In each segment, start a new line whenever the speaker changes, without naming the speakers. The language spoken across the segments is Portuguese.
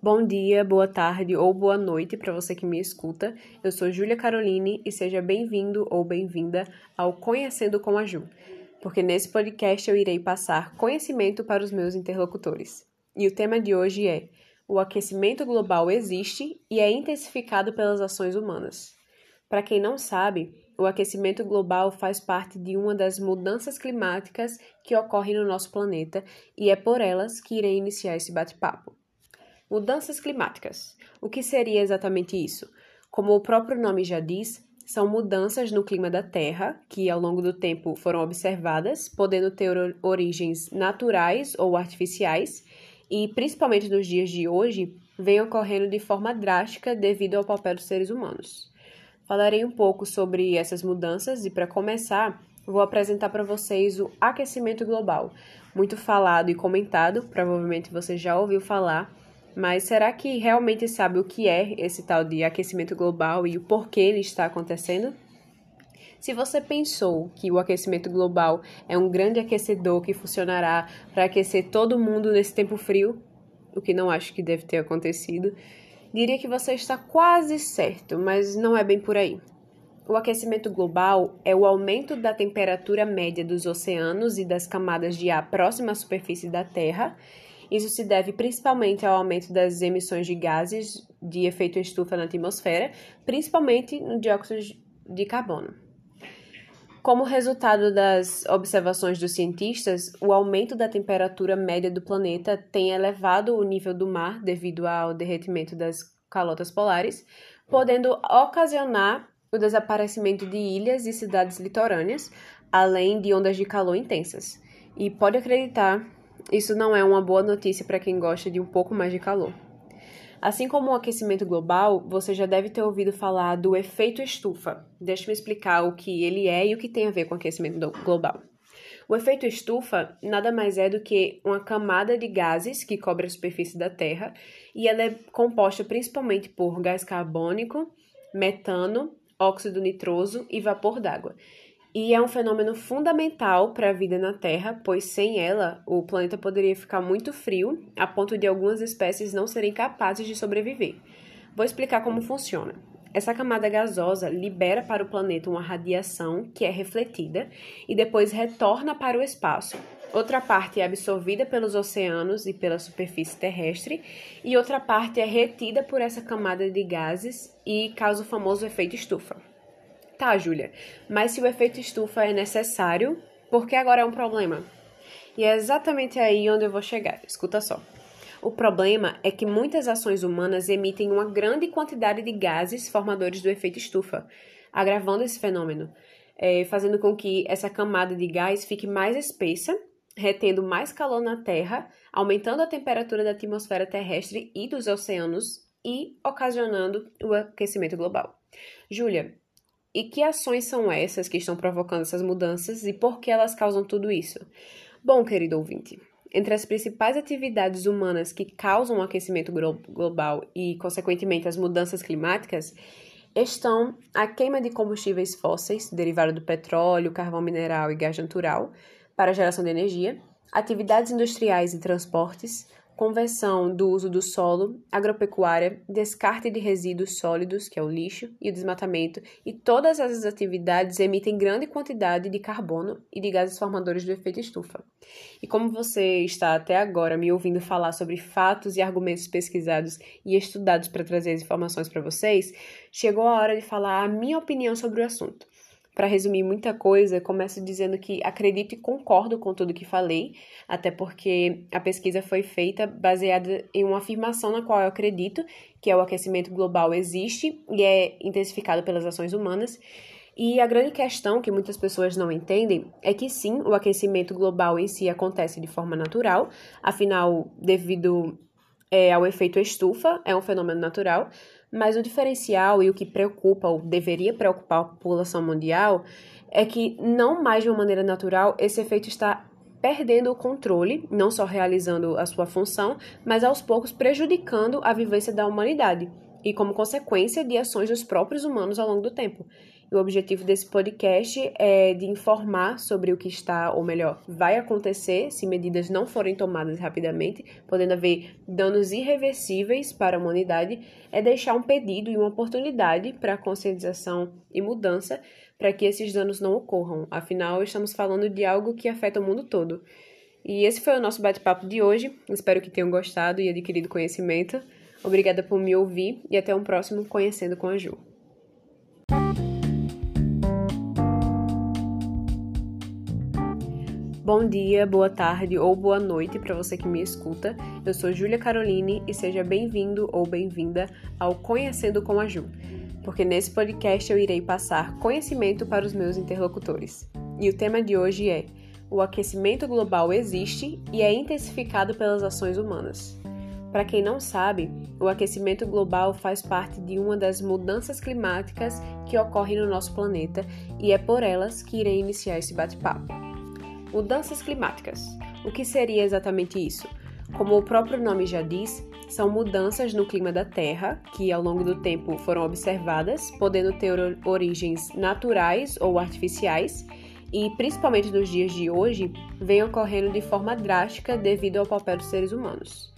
Bom dia, boa tarde ou boa noite para você que me escuta. Eu sou Júlia Caroline e seja bem-vindo ou bem-vinda ao Conhecendo com a Ju, porque nesse podcast eu irei passar conhecimento para os meus interlocutores. E o tema de hoje é: o aquecimento global existe e é intensificado pelas ações humanas. Para quem não sabe, o aquecimento global faz parte de uma das mudanças climáticas que ocorrem no nosso planeta e é por elas que irei iniciar esse bate-papo. Mudanças climáticas. O que seria exatamente isso? Como o próprio nome já diz, são mudanças no clima da Terra que ao longo do tempo foram observadas, podendo ter origens naturais ou artificiais, e principalmente nos dias de hoje, vem ocorrendo de forma drástica devido ao papel dos seres humanos. Falarei um pouco sobre essas mudanças e, para começar, vou apresentar para vocês o aquecimento global, muito falado e comentado, provavelmente você já ouviu falar mas será que realmente sabe o que é esse tal de aquecimento global e o porquê ele está acontecendo? Se você pensou que o aquecimento global é um grande aquecedor que funcionará para aquecer todo mundo nesse tempo frio, o que não acho que deve ter acontecido, diria que você está quase certo, mas não é bem por aí. O aquecimento global é o aumento da temperatura média dos oceanos e das camadas de ar próximas à superfície da Terra isso se deve principalmente ao aumento das emissões de gases de efeito estufa na atmosfera, principalmente no dióxido de carbono. Como resultado das observações dos cientistas, o aumento da temperatura média do planeta tem elevado o nível do mar devido ao derretimento das calotas polares, podendo ocasionar o desaparecimento de ilhas e cidades litorâneas, além de ondas de calor intensas. E pode acreditar isso não é uma boa notícia para quem gosta de um pouco mais de calor. Assim como o aquecimento global, você já deve ter ouvido falar do efeito estufa. Deixa-me explicar o que ele é e o que tem a ver com o aquecimento global. O efeito estufa nada mais é do que uma camada de gases que cobre a superfície da Terra e ela é composta principalmente por gás carbônico, metano, óxido nitroso e vapor d'água e é um fenômeno fundamental para a vida na Terra, pois sem ela o planeta poderia ficar muito frio, a ponto de algumas espécies não serem capazes de sobreviver. Vou explicar como funciona. Essa camada gasosa libera para o planeta uma radiação que é refletida e depois retorna para o espaço. Outra parte é absorvida pelos oceanos e pela superfície terrestre, e outra parte é retida por essa camada de gases e causa o famoso efeito estufa. Tá, Júlia, mas se o efeito estufa é necessário, por que agora é um problema? E é exatamente aí onde eu vou chegar. Escuta só. O problema é que muitas ações humanas emitem uma grande quantidade de gases formadores do efeito estufa, agravando esse fenômeno, é, fazendo com que essa camada de gás fique mais espessa, retendo mais calor na Terra, aumentando a temperatura da atmosfera terrestre e dos oceanos e ocasionando o aquecimento global. Júlia, e que ações são essas que estão provocando essas mudanças e por que elas causam tudo isso? Bom, querido ouvinte, entre as principais atividades humanas que causam o aquecimento global e, consequentemente, as mudanças climáticas, estão a queima de combustíveis fósseis, derivado do petróleo, carvão mineral e gás natural, para geração de energia, atividades industriais e transportes, conversão do uso do solo, agropecuária, descarte de resíduos sólidos, que é o lixo, e o desmatamento, e todas essas atividades emitem grande quantidade de carbono e de gases formadores do efeito estufa. E como você está até agora me ouvindo falar sobre fatos e argumentos pesquisados e estudados para trazer as informações para vocês, chegou a hora de falar a minha opinião sobre o assunto. Para resumir muita coisa, começo dizendo que acredito e concordo com tudo que falei, até porque a pesquisa foi feita baseada em uma afirmação na qual eu acredito, que é o aquecimento global existe e é intensificado pelas ações humanas. E a grande questão que muitas pessoas não entendem é que sim, o aquecimento global em si acontece de forma natural, afinal, devido é, ao efeito estufa, é um fenômeno natural, mas o diferencial e o que preocupa, ou deveria preocupar a população mundial, é que, não mais de uma maneira natural, esse efeito está perdendo o controle, não só realizando a sua função, mas aos poucos prejudicando a vivência da humanidade e como consequência de ações dos próprios humanos ao longo do tempo. O objetivo desse podcast é de informar sobre o que está, ou melhor, vai acontecer se medidas não forem tomadas rapidamente, podendo haver danos irreversíveis para a humanidade, é deixar um pedido e uma oportunidade para conscientização e mudança para que esses danos não ocorram. Afinal, estamos falando de algo que afeta o mundo todo. E esse foi o nosso bate-papo de hoje. Espero que tenham gostado e adquirido conhecimento. Obrigada por me ouvir e até um próximo Conhecendo com a Ju. Bom dia, boa tarde ou boa noite para você que me escuta. Eu sou Júlia Caroline e seja bem-vindo ou bem-vinda ao Conhecendo com a Ju, porque nesse podcast eu irei passar conhecimento para os meus interlocutores. E o tema de hoje é: o aquecimento global existe e é intensificado pelas ações humanas. Para quem não sabe, o aquecimento global faz parte de uma das mudanças climáticas que ocorrem no nosso planeta e é por elas que irei iniciar esse bate-papo. Mudanças climáticas. O que seria exatamente isso? Como o próprio nome já diz, são mudanças no clima da Terra que ao longo do tempo foram observadas, podendo ter origens naturais ou artificiais, e principalmente nos dias de hoje, vem ocorrendo de forma drástica devido ao papel dos seres humanos.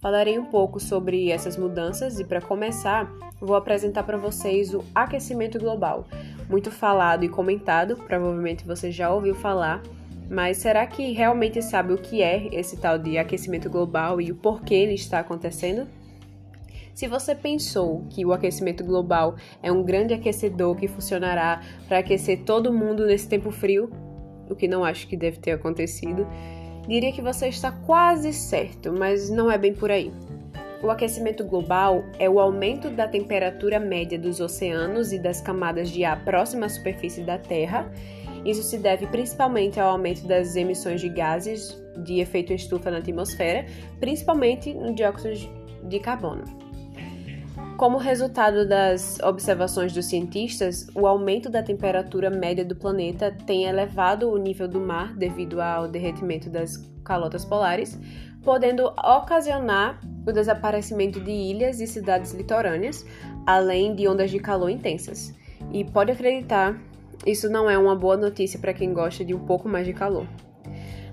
Falarei um pouco sobre essas mudanças e, para começar, vou apresentar para vocês o aquecimento global. Muito falado e comentado, provavelmente você já ouviu falar, mas será que realmente sabe o que é esse tal de aquecimento global e o porquê ele está acontecendo? Se você pensou que o aquecimento global é um grande aquecedor que funcionará para aquecer todo mundo nesse tempo frio, o que não acho que deve ter acontecido, diria que você está quase certo, mas não é bem por aí. O aquecimento global é o aumento da temperatura média dos oceanos e das camadas de ar próximas à superfície da Terra. Isso se deve principalmente ao aumento das emissões de gases de efeito estufa na atmosfera, principalmente no dióxido de carbono. Como resultado das observações dos cientistas, o aumento da temperatura média do planeta tem elevado o nível do mar devido ao derretimento das calotas polares, podendo ocasionar o desaparecimento de ilhas e cidades litorâneas, além de ondas de calor intensas. E pode acreditar, isso não é uma boa notícia para quem gosta de um pouco mais de calor.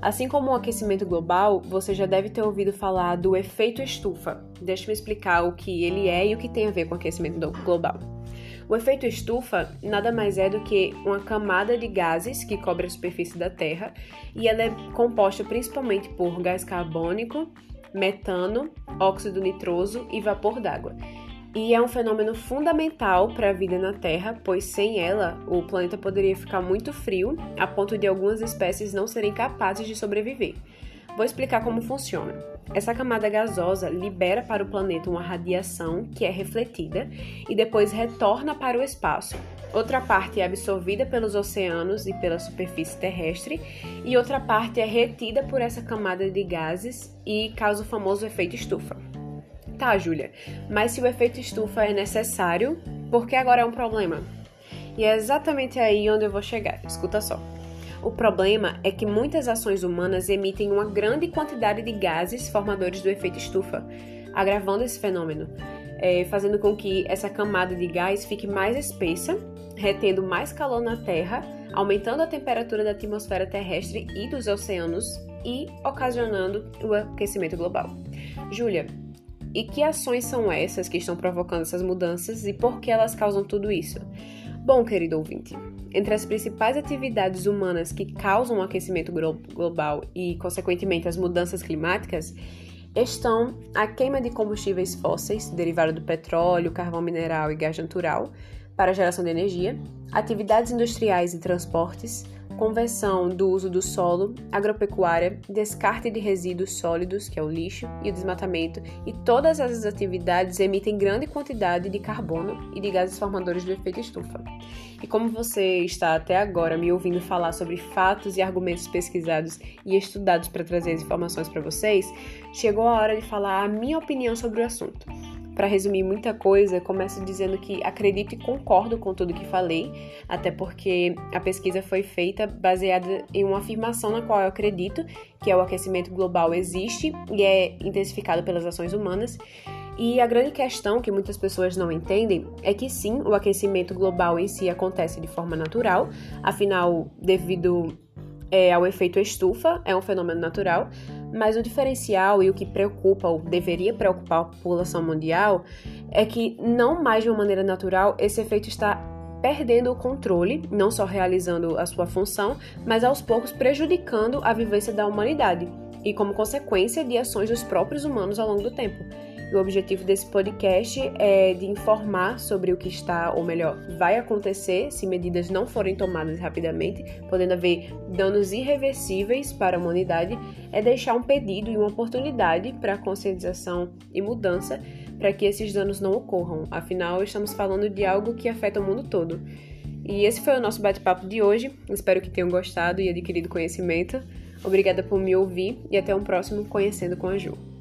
Assim como o aquecimento global, você já deve ter ouvido falar do efeito estufa. Deixa eu explicar o que ele é e o que tem a ver com o aquecimento global. O efeito estufa nada mais é do que uma camada de gases que cobre a superfície da Terra e ela é composta principalmente por gás carbônico, metano, óxido nitroso e vapor d'água e é um fenômeno fundamental para a vida na Terra, pois sem ela o planeta poderia ficar muito frio, a ponto de algumas espécies não serem capazes de sobreviver. Vou explicar como funciona. Essa camada gasosa libera para o planeta uma radiação que é refletida e depois retorna para o espaço. Outra parte é absorvida pelos oceanos e pela superfície terrestre, e outra parte é retida por essa camada de gases e causa o famoso efeito estufa. Tá, Júlia, mas se o efeito estufa é necessário, por que agora é um problema? E é exatamente aí onde eu vou chegar. Escuta só. O problema é que muitas ações humanas emitem uma grande quantidade de gases formadores do efeito estufa, agravando esse fenômeno, é, fazendo com que essa camada de gás fique mais espessa, retendo mais calor na Terra, aumentando a temperatura da atmosfera terrestre e dos oceanos e ocasionando o aquecimento global. Júlia, e que ações são essas que estão provocando essas mudanças e por que elas causam tudo isso? Bom, querido ouvinte, entre as principais atividades humanas que causam o aquecimento global e, consequentemente, as mudanças climáticas, estão a queima de combustíveis fósseis, derivado do petróleo, carvão mineral e gás natural, para geração de energia, atividades industriais e transportes, conversão do uso do solo, agropecuária, descarte de resíduos sólidos, que é o lixo, e o desmatamento, e todas essas atividades emitem grande quantidade de carbono e de gases formadores do efeito estufa. E como você está até agora me ouvindo falar sobre fatos e argumentos pesquisados e estudados para trazer as informações para vocês, chegou a hora de falar a minha opinião sobre o assunto. Para resumir muita coisa, começo dizendo que acredito e concordo com tudo que falei, até porque a pesquisa foi feita baseada em uma afirmação na qual eu acredito, que é o aquecimento global existe e é intensificado pelas ações humanas. E a grande questão que muitas pessoas não entendem é que sim, o aquecimento global em si acontece de forma natural, afinal, devido é, ao efeito estufa, é um fenômeno natural, mas o diferencial e o que preocupa ou deveria preocupar a população mundial é que, não mais de uma maneira natural, esse efeito está perdendo o controle, não só realizando a sua função, mas aos poucos prejudicando a vivência da humanidade e como consequência de ações dos próprios humanos ao longo do tempo. O objetivo desse podcast é de informar sobre o que está, ou melhor, vai acontecer se medidas não forem tomadas rapidamente, podendo haver danos irreversíveis para a humanidade, é deixar um pedido e uma oportunidade para conscientização e mudança para que esses danos não ocorram. Afinal, estamos falando de algo que afeta o mundo todo. E esse foi o nosso bate-papo de hoje. Espero que tenham gostado e adquirido conhecimento. Obrigada por me ouvir e até um próximo Conhecendo com a Ju.